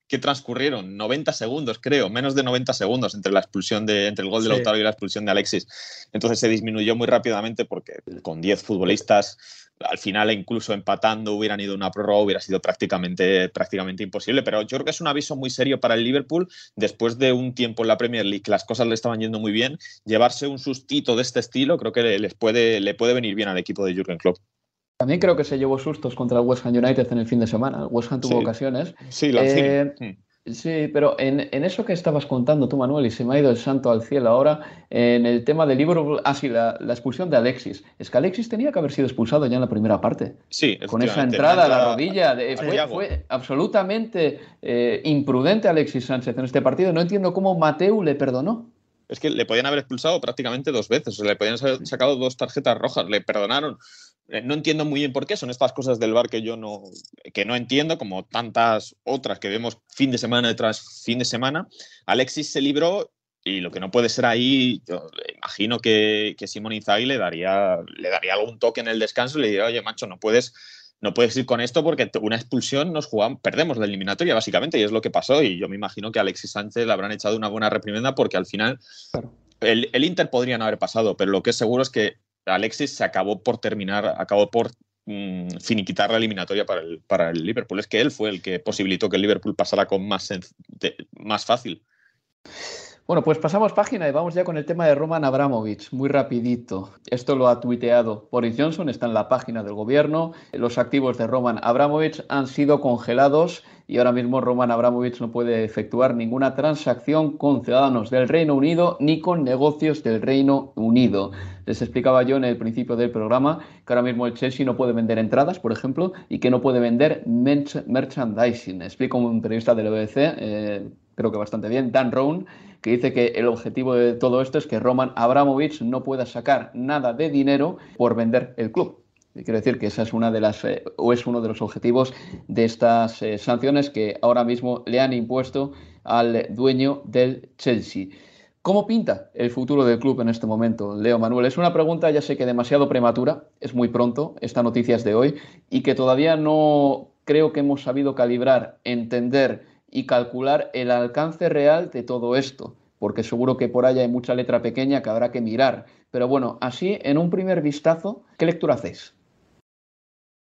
que transcurrieron 90 segundos, creo, menos de 90 segundos entre la expulsión de entre el gol de Lautaro y la expulsión de Alexis. Entonces se disminuyó muy rápidamente porque con 10 futbolistas al final incluso empatando hubieran ido una prórroga hubiera sido prácticamente prácticamente imposible, pero yo creo que es un aviso muy serio para el Liverpool después de un tiempo en la Premier League que las cosas le estaban yendo muy bien, llevarse un sustito de este estilo creo que les puede le puede venir bien al equipo de Jürgen Klopp. También creo que se llevó sustos contra el West Ham United en el fin de semana. El West Ham tuvo ocasiones. Sí, la eh, Sí, pero en, eso que estabas contando tú, Manuel, y se me ha ido el santo al cielo ahora, en el tema del libro, ah, sí, la, expulsión de Alexis. Es que Alexis tenía que haber sido expulsado ya en la primera parte. Sí, Con esa entrada a la rodilla. fue, absolutamente eh, imprudente Alexis Sánchez en este partido. No entiendo cómo Mateu le perdonó es que le podían haber expulsado prácticamente dos veces, o le podían haber sacado dos tarjetas rojas, le perdonaron. Eh, no entiendo muy bien por qué, son estas cosas del bar que yo no, que no entiendo, como tantas otras que vemos fin de semana detrás fin de semana. Alexis se libró y lo que no puede ser ahí, yo imagino que, que Simón Inzaghi le daría, le daría algún toque en el descanso y le diría, oye, macho, no puedes no puedes ir con esto porque una expulsión nos jugamos, perdemos la eliminatoria básicamente y es lo que pasó y yo me imagino que a Alexis Sánchez le habrán echado una buena reprimenda porque al final el, Inter podría no haber pasado, pero lo que es seguro es que Alexis se acabó por terminar, acabó por mm, finiquitar la eliminatoria para el, para el Liverpool. Es que él fue el que posibilitó que el Liverpool pasara con más, más fácil. Bueno, pues pasamos página y vamos ya con el tema de Roman Abramovich, muy rapidito. Esto lo ha tuiteado Boris Johnson, está en la página del gobierno. Los activos de Roman Abramovich han sido congelados y ahora mismo Roman Abramovich no puede efectuar ninguna transacción con ciudadanos del Reino Unido ni con negocios del Reino Unido. Les explicaba yo en el principio del programa que ahora mismo el Chelsea no puede vender entradas, por ejemplo, y que no puede vender merchandising. Explico un periodista del BBC, eh, creo que bastante bien, Dan Rowan, que dice que el objetivo de todo esto es que Roman Abramovich no pueda sacar nada de dinero por vender el club. Quiero decir que esa es una de las eh, o es uno de los objetivos de estas eh, sanciones que ahora mismo le han impuesto al dueño del Chelsea. ¿Cómo pinta el futuro del club en este momento, Leo Manuel? Es una pregunta, ya sé que demasiado prematura, es muy pronto, esta noticia es de hoy, y que todavía no creo que hemos sabido calibrar, entender y calcular el alcance real de todo esto, porque seguro que por ahí hay mucha letra pequeña que habrá que mirar. Pero bueno, así, en un primer vistazo, ¿qué lectura hacéis?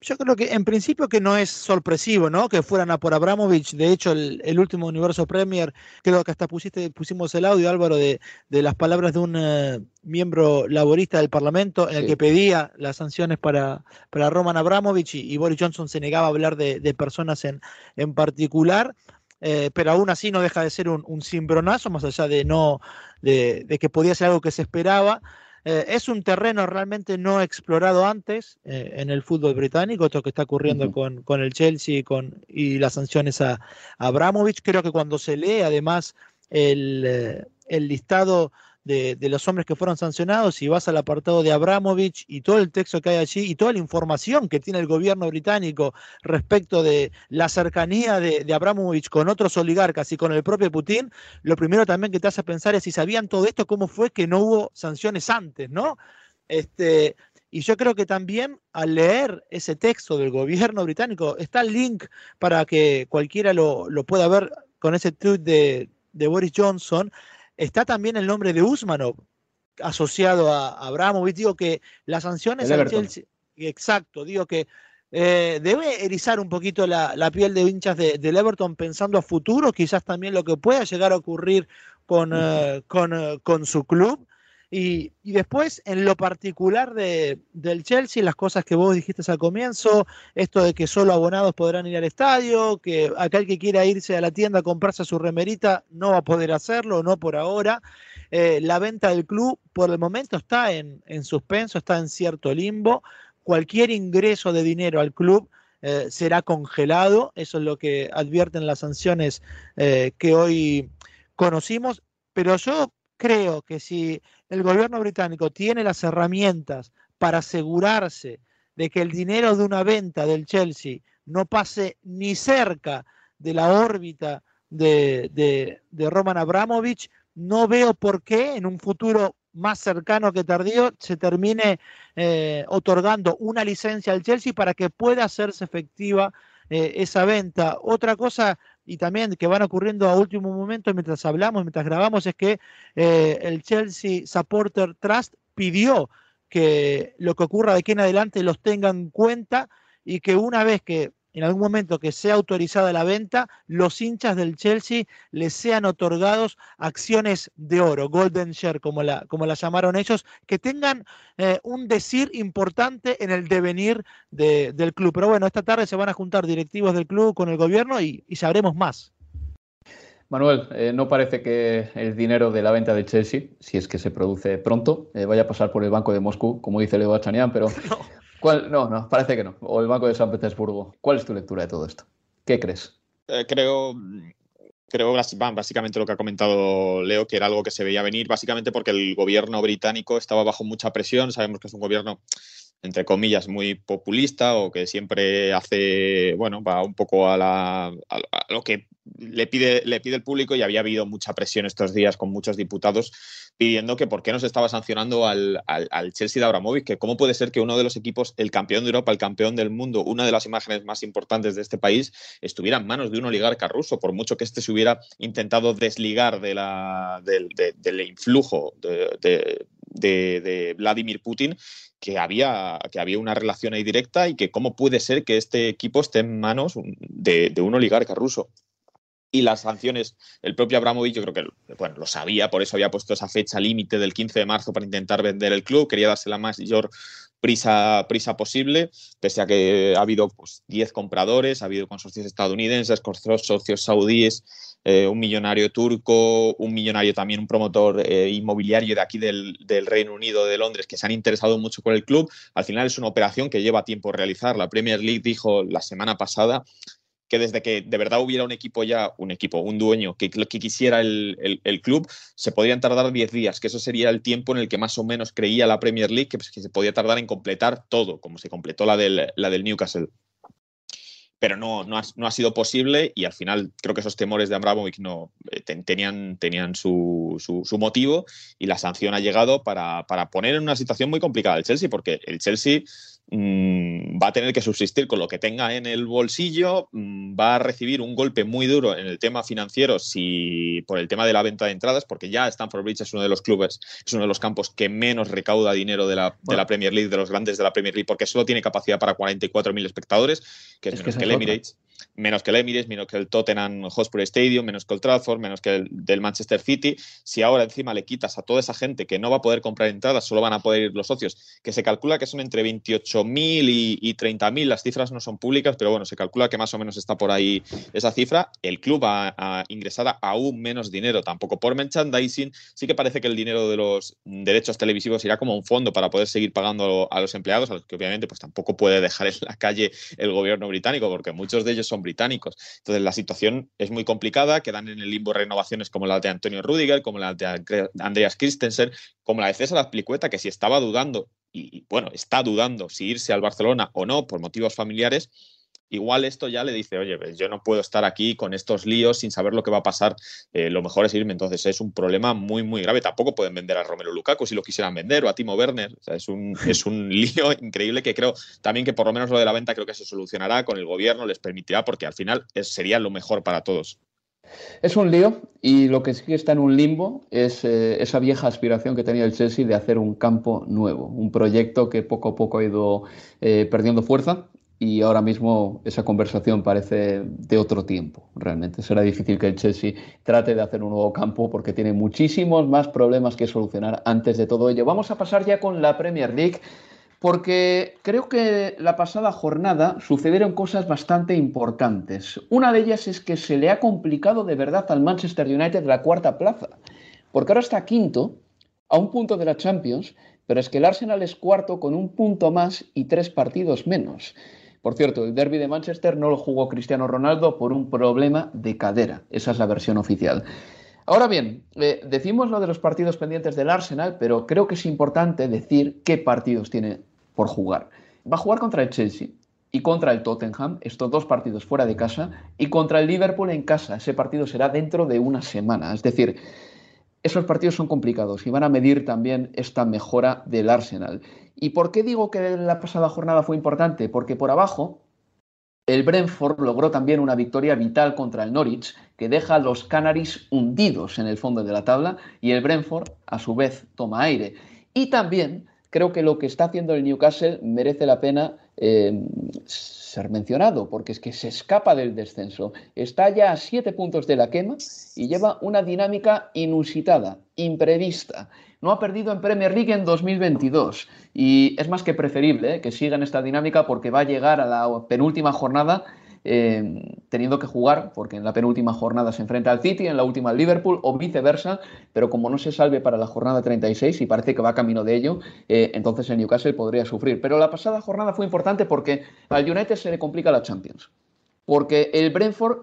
Yo creo que en principio que no es sorpresivo, ¿no? Que fueran a por Abramovich. De hecho, el, último Universo Premier, creo que hasta pusiste, pusimos el audio, Álvaro, de, las palabras de un eh, miembro laborista del Parlamento en el que pedía las sanciones para, para Roman Abramovich y, Boris Johnson se negaba a hablar de, de personas en, en particular. Eh, pero aún así no deja de ser un, un cimbronazo, más allá de, no, de, que podía ser algo que se esperaba. Eh, es un terreno realmente no explorado antes eh, en el fútbol británico, esto que está ocurriendo con, con, el Chelsea y, con, y las sanciones a, a, Abramovich. Creo que cuando se lee además el, el listado de, los hombres que fueron sancionados y vas al apartado de Abramovich y todo el texto que hay allí y toda la información que tiene el gobierno británico respecto de la cercanía de, de Abramovich con otros oligarcas y con el propio Putin, lo primero también que te hace pensar es si sabían todo esto, cómo fue que no hubo sanciones antes, ¿no? Este, y yo creo que también al leer ese texto del gobierno británico, está el link para que cualquiera lo, pueda ver con ese tweet de, de Boris Johnson, Está también el nombre de Usmanov asociado a Abramovich. Digo que las sanciones al Chelsea. Exacto, digo que eh, debe erizar un poquito la, piel de hinchas de, Everton pensando a futuro, quizás también lo que pueda llegar a ocurrir con, eh, con, eh, con, su club. Y, después, en lo particular de, del Chelsea, las cosas que vos dijiste al comienzo, esto de que solo abonados podrán ir al estadio, que aquel que quiera irse a la tienda a comprarse su remerita no va a poder hacerlo, no por ahora. Eh, la venta del club por el momento está en, suspenso, está en cierto limbo. Cualquier ingreso de dinero al club eh, será congelado, eso es lo que advierten las sanciones eh, que hoy conocimos, pero yo creo que si el gobierno británico tiene las herramientas para asegurarse de que el dinero de una venta del Chelsea no pase ni cerca de la órbita de, Roman Abramovich, no veo por qué en un futuro más cercano que tardío se termine eh, otorgando una licencia al Chelsea para que pueda hacerse efectiva eh, esa venta. Otra cosa y también que van ocurriendo a último momento mientras hablamos, mientras grabamos, es que eh, el Chelsea Supporter Trust pidió que lo que ocurra de aquí en adelante los tengan en cuenta y que una vez que en algún momento que sea autorizada la venta, los hinchas del Chelsea les sean otorgados acciones de oro, golden share, como la, como la llamaron ellos, que tengan eh, un decir importante en el devenir del club. Pero bueno, esta tarde se van a juntar directivos del club con el gobierno y, sabremos más. Manuel, eh, no parece que el dinero de la venta de Chelsea, si es que se produce pronto, eh, vaya a pasar por el Banco de Moscú, como dice Leo Achanian, pero No, no, parece que no. O el Banco de San Petersburgo. ¿Cuál es tu lectura de todo esto? ¿Qué crees? Eh, creo, creo básicamente lo que ha comentado Leo, que era algo que se veía venir, básicamente porque el gobierno británico estaba bajo mucha presión. Sabemos que es un gobierno entre comillas, muy populista o que siempre hace, bueno, va un poco a, la, a, lo que le pide, le pide el público y había habido mucha presión estos días con muchos diputados pidiendo que por qué no se estaba sancionando al, al, Chelsea de Abramovich, que cómo puede ser que uno de los equipos, el campeón de Europa, el campeón del mundo, una de las imágenes más importantes de este país, estuviera en manos de un oligarca ruso, por mucho que éste se hubiera intentado desligar de la, del, del influjo de, de, Vladimir Putin, que había, que había una relación ahí directa y que cómo puede ser que este equipo esté en manos de, un oligarca ruso y las sanciones, el propio Abramovich yo creo que bueno, lo sabía, por eso había puesto esa fecha límite del 15 de marzo para intentar vender el club, quería darse la mayor prisa, prisa posible, pese a que ha habido pues, 10 compradores, ha habido consorcios estadounidenses, consorcios saudíes, eh, un millonario turco, un millonario también, un promotor eh, inmobiliario de aquí del, del, Reino Unido, de Londres, que se han interesado mucho por el club. Al final es una operación que lleva tiempo realizar. La Premier League dijo la semana pasada que desde que de verdad hubiera un equipo ya, un equipo, un dueño que, que quisiera el, club, se podrían tardar 10 días, que eso sería el tiempo en el que más o menos creía la Premier League que, pues, se podía tardar en completar todo, como se completó la del, la del Newcastle. Pero no, no, ha, sido posible y al final creo que esos temores de Abramovich no, eh, tenían, tenían su, su, motivo y la sanción ha llegado para, para, poner en una situación muy complicada el Chelsea, porque el Chelsea Mm, va a tener que subsistir con lo que tenga en el bolsillo, mm, va a recibir un golpe muy duro en el tema financiero si por el tema de la venta de entradas, porque ya Stanford Bridge es uno de los clubes, es uno de los campos que menos recauda dinero de la, de la Premier League, de los grandes de la Premier League, porque solo tiene capacidad para 44.000 espectadores, que es, menos que, el Emirates menos que el Emirates, menos que el Tottenham Hotspur Stadium, menos que el Trafford, menos que el del Manchester City. Si ahora encima le quitas a toda esa gente que no va a poder comprar entradas, solo van a poder ir los socios, que se calcula que son entre 28.000 y, y 30.000, las cifras no son públicas, pero bueno, se calcula que más o menos está por ahí esa cifra. El club va a ingresar aún menos dinero, tampoco por merchandising. Sí que parece que el dinero de los derechos televisivos irá como un fondo para poder seguir pagando a los empleados, a los que obviamente pues tampoco puede dejar en la calle el gobierno británico, porque muchos de ellos son británicos. Entonces la situación es muy complicada, quedan en el limbo renovaciones como la de Antonio Rudiger, como la de Andreas Christensen, como la de César Azpilicueta, que si estaba dudando, y bueno, está dudando si irse al Barcelona o no por motivos familiares, igual esto ya le dice, oye, pues yo no puedo estar aquí con estos líos sin saber lo que va a pasar, eh, lo mejor es irme. Entonces es un problema muy, muy grave. Tampoco pueden vender a Romero Lukaku si lo quisieran vender o a Timo Werner. es, un, es un lío increíble que creo también que por lo menos lo de la venta creo que se solucionará con el gobierno, les permitirá, porque al final sería lo mejor para todos. Es un lío y lo que sí que está en un limbo es eh, esa vieja aspiración que tenía el Chelsea de hacer un campo nuevo, un proyecto que poco a poco ha ido eh, perdiendo fuerza y ahora mismo esa conversación parece de otro tiempo, realmente. Será difícil que el Chelsea trate de hacer un nuevo campo porque tiene muchísimos más problemas que solucionar antes de todo ello. Vamos a pasar ya con la Premier League porque creo que la pasada jornada sucedieron cosas bastante importantes. Una de ellas es que se le ha complicado de verdad al Manchester United la cuarta plaza, porque ahora está quinto, a un punto de la Champions, pero es que el Arsenal es cuarto con un punto más y tres partidos menos. Por cierto, el derby de Manchester no lo jugó Cristiano Ronaldo por un problema de cadera. Esa es la versión oficial. Ahora bien, eh, decimos lo de los partidos pendientes del Arsenal, pero creo que es importante decir qué partidos tiene por jugar. Va a jugar contra el Chelsea y contra el Tottenham, estos dos partidos fuera de casa, y contra el Liverpool en casa. Ese partido será dentro de una semana. Es decir, esos partidos son complicados y van a medir también esta mejora del Arsenal. ¿Y por qué digo que la pasada jornada fue importante? Porque por abajo el Brentford logró también una victoria vital contra el Norwich, que deja a los Canaries hundidos en el fondo de la tabla y el Brentford, a su vez, toma aire. Y también creo que lo que está haciendo el Newcastle merece la pena eh, ser mencionado, porque es que se escapa del descenso. Está ya a siete puntos de la quema y lleva una dinámica inusitada, imprevista. No ha perdido en Premier League en 2022 y es más que preferible eh, que siga en esta dinámica porque va a llegar a la penúltima jornada Em, teniendo que jugar, porque en la penúltima jornada se enfrenta al City, en la última al Liverpool o viceversa, pero como no se salve para la jornada 36 y parece que va camino de ello, eh, entonces el Newcastle podría sufrir. Pero la pasada jornada fue importante porque al United se le complica la Champions, porque el Brentford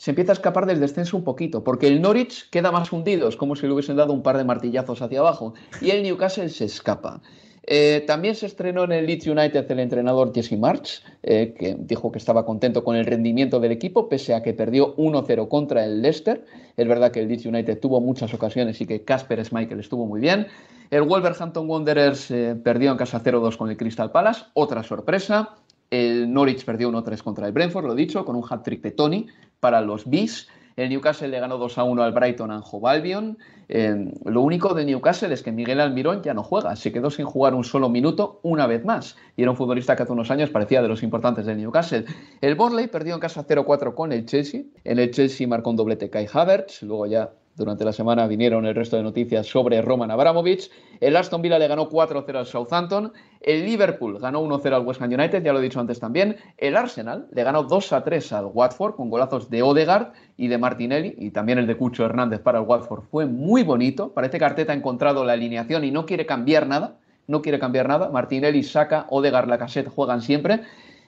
se empieza a escapar del descenso un poquito, porque el Norwich queda más hundido, es como si le hubiesen dado un par de martillazos hacia abajo, y el Newcastle se escapa. Eh, también se estrenó en el Leeds United el entrenador Jesse March, eh, que dijo que estaba contento con el rendimiento del equipo, pese a que perdió 1-0 contra el Leicester. Es verdad que el Leeds United tuvo muchas ocasiones y que Casper Schmeichel estuvo muy bien. El Wolverhampton Wanderers eh, perdió en casa 0-2 con el Crystal Palace, otra sorpresa. El Norwich perdió 1-3 contra el Brentford, lo dicho, con un hat-trick de Tony para los Bees. El Newcastle le ganó 2 a 1 al Brighton Anjo Albion. Eh, lo único de Newcastle es que Miguel Almirón ya no juega, se quedó sin jugar un solo minuto una vez más. Y era un futbolista que hace unos años parecía de los importantes del Newcastle. El Borley perdió en casa 0-4 con el Chelsea. En el Chelsea marcó un doblete Kai Havertz, luego ya durante la semana vinieron el resto de noticias sobre Roman Abramovich. El Aston Villa le ganó 4-0 al Southampton. El Liverpool ganó 1-0 al West Ham United, ya lo he dicho antes también. El Arsenal le ganó 2-3 al Watford con golazos de Odegaard y de Martinelli. Y también el de Cucho Hernández para el Watford fue muy bonito. Parece que Arteta ha encontrado la alineación y no quiere cambiar nada. No quiere cambiar nada. Martinelli saca, Odegaard, la cassette juegan siempre.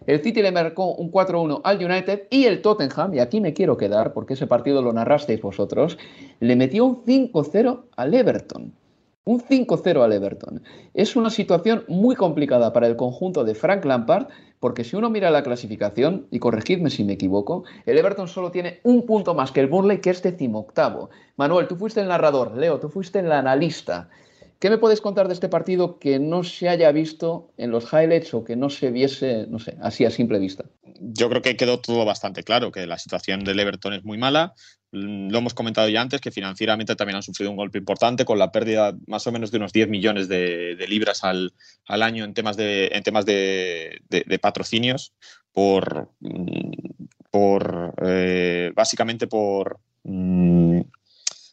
El City le marcó un 4-1 al United y el Tottenham, y aquí me quiero quedar porque ese partido lo narrasteis vosotros, le metió un 5-0 al Everton. Un 5-0 al Everton. Es una situación muy complicada para el conjunto de Frank Lampard, porque si uno mira la clasificación, y corregidme si me equivoco, el Everton solo tiene un punto más que el Burnley, que es decimoctavo. Manuel, tú fuiste el narrador, Leo, tú fuiste el analista. ¿Qué me puedes contar de este partido que no se haya visto en los highlights o que no se viese, no sé, así a simple vista? Yo creo que quedó todo bastante claro, que la situación del Everton es muy mala. Lo hemos comentado ya antes, que financieramente también han sufrido un golpe importante con la pérdida más o menos de unos 10 millones de, libras al, año en temas de, en temas de, patrocinios por, por eh, básicamente por mm,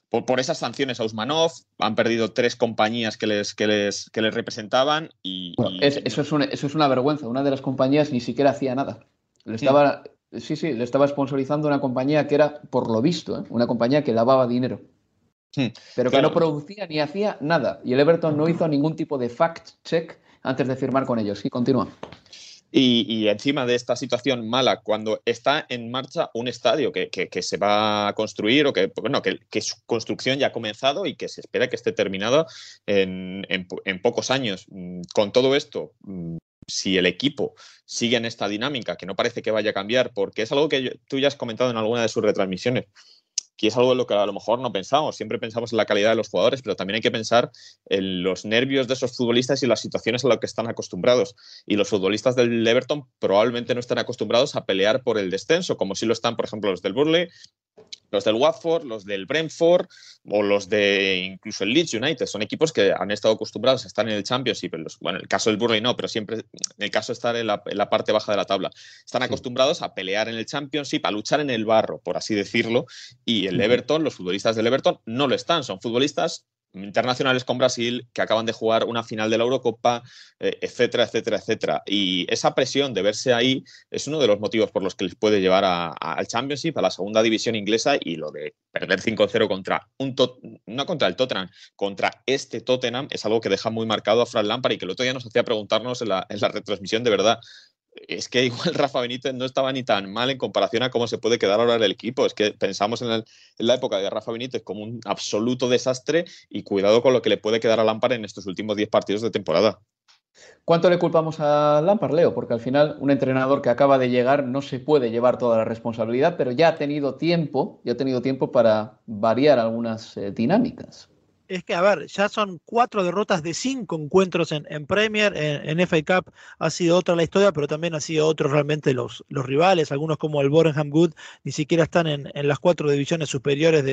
por, esas sanciones a Usmanov, han perdido tres compañías que les, que les, que les representaban y... eso, es una, eso es una vergüenza, una de las compañías ni siquiera hacía nada. Le estaba, sí, sí, le estaba sponsorizando una compañía que era, por lo visto, ¿eh? una compañía que lavaba dinero. pero que no producía ni hacía nada. Y el Everton no hizo ningún tipo de fact check antes de firmar con ellos. Sí, continúa. Y, encima de esta situación mala, cuando está en marcha un estadio que, se va a construir o que, bueno, que, su construcción ya ha comenzado y que se espera que esté terminado en, pocos años. Mm, con todo esto, mm, si el equipo sigue en esta dinámica, que no parece que vaya a cambiar, porque es algo que tú ya has comentado en alguna de sus retransmisiones, que es algo en lo que a lo mejor no pensamos. Siempre pensamos en la calidad de los jugadores, pero también hay que pensar en los nervios de esos futbolistas y las situaciones a las que están acostumbrados. Y los futbolistas del Everton probablemente no están acostumbrados a pelear por el descenso, como si lo están, por ejemplo, los del Burley los del Watford, los del Brentford o los de incluso el Leeds United. Son equipos que han estado acostumbrados a estar en el Championship. Bueno, en el caso del Burley no, pero siempre en el caso de estar en la, en la parte baja de la tabla. Están acostumbrados a pelear en el Championship, a luchar en el barro, por así decirlo. Y el Everton, los futbolistas del Everton, no lo están. Son futbolistas internacionales con Brasil que acaban de jugar una final de la Eurocopa, eh, etcétera, etcétera, etcétera. Y esa presión de verse ahí es uno de los motivos por los que les puede llevar al Championship, a la segunda división inglesa y lo de perder 5-0 contra un no contra el Tottenham, contra este Tottenham es algo que deja muy marcado a Fran Lampard y que el otro día nos hacía preguntarnos en la, en la retransmisión de verdad es que igual Rafa Benítez no estaba ni tan mal en comparación a cómo se puede quedar ahora el equipo. Es que pensamos en, la época de Rafa Benítez como un absoluto desastre y cuidado con lo que le puede quedar a Lampard en estos últimos 10 partidos de temporada. ¿Cuánto le culpamos a Lampard, Leo? Porque al final un entrenador que acaba de llegar no se puede llevar toda la responsabilidad, pero ya ha tenido tiempo, ya ha tenido tiempo para variar algunas eh, dinámicas es que, a ver, ya son cuatro derrotas de cinco encuentros en, Premier, en, FA Cup ha sido otra la historia, pero también ha sido otro realmente los, los rivales, algunos como el Borenham Good, ni siquiera están en, las cuatro divisiones superiores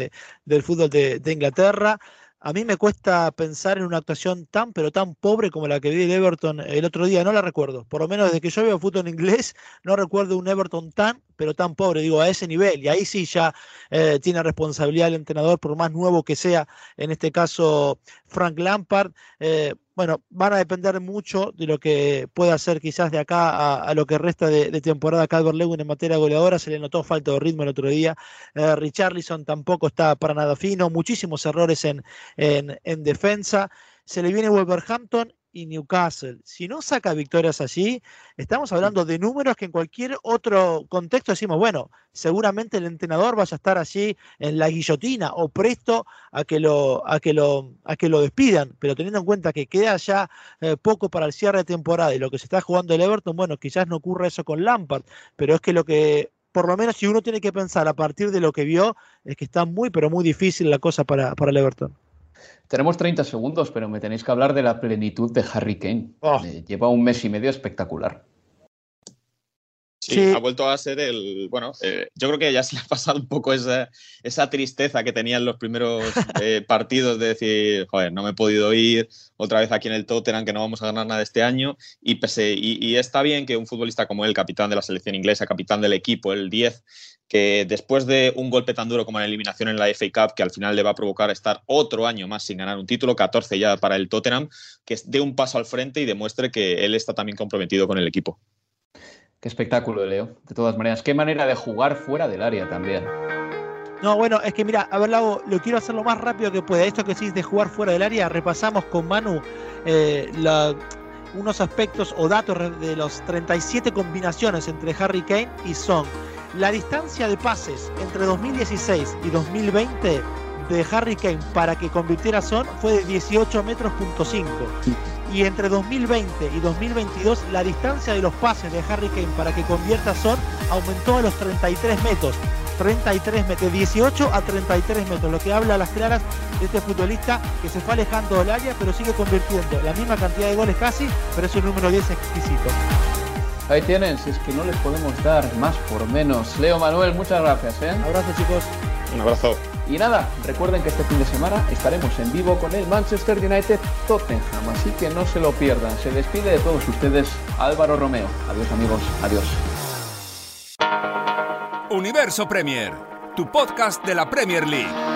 del fútbol de, de Inglaterra. A mí me cuesta pensar en una actuación tan, pero tan pobre como la que vi el Everton el otro día. No la recuerdo. Por lo menos desde que yo veo fútbol en inglés, no recuerdo un Everton tan, pero tan pobre. Digo, a ese nivel. Y ahí sí ya eh, tiene responsabilidad el entrenador, por más nuevo que sea, en este caso Frank Lampard. Eh, bueno, van a depender mucho de lo que pueda hacer quizás de acá a, lo que resta de, temporada Calvert Lewin en materia goleadora. Se le notó falta de ritmo el otro día. Eh, Richarlison tampoco está para nada fino. Muchísimos errores en, en, en defensa. Se le viene Wolverhampton y Newcastle. Si no saca victorias allí, estamos hablando de números que en cualquier otro contexto decimos, bueno, seguramente el entrenador vaya a estar allí en la guillotina o presto a que lo, a que lo, a que lo despidan. Pero teniendo en cuenta que queda ya eh, poco para el cierre de temporada y lo que se está jugando el Everton, bueno, quizás no ocurra eso con Lampard, pero es que lo que por lo menos si uno tiene que pensar a partir de lo que vio, es que está muy, pero muy difícil la cosa para, para el Everton. Tenemos 30 segundos, pero me tenéis que hablar de la plenitud de Harry Kane. Oh. lleva un mes y medio espectacular. Sí, ha vuelto a ser el. Bueno, eh, yo creo que ya se le ha pasado un poco esa, esa tristeza que tenía en los primeros eh, partidos de decir, joder, no me he podido ir otra vez aquí en el Tottenham, que no vamos a ganar nada este año. Y, pese, y está bien que un futbolista como él, capitán de la selección inglesa, capitán del equipo, el 10, que después de un golpe tan duro como la eliminación en la FA Cup, que al final le va a provocar estar otro año más sin ganar un título, 14 ya para el Tottenham, que dé un paso al frente y demuestre que él está también comprometido con el equipo. Qué espectáculo, Leo. De todas maneras, qué manera de jugar fuera del área también. No, bueno, es que mira, a ver, Lago, lo quiero hacer lo más rápido que pueda. Esto que decís de jugar fuera del área, repasamos con Manu eh, unos aspectos o datos de los 37 combinaciones entre Harry Kane y Son la distancia de pases entre 2016 y 2020 de Harry Kane para que convirtiera Son fue de 18 metros punto 5. Y entre 2020 y 2022 la distancia de los pases de Harry Kane para que convierta Son aumentó a los 33 metros. 33 metros, de 18 a 33 metros, lo que habla a las claras de este futbolista que se fue alejando del área, pero sigue convirtiendo la misma cantidad de goles casi, pero es un número 10 exquisito. Ahí tienen, si es que no les podemos dar más por menos. Leo Manuel, muchas gracias. ¿eh? Abrazo chicos. Un abrazo. Y nada, recuerden que este fin de semana estaremos en vivo con el Manchester United Tottenham, así que no se lo pierdan. Se despide de todos ustedes Álvaro Romeo. Adiós amigos, adiós. Universo Premier, tu podcast de la Premier League.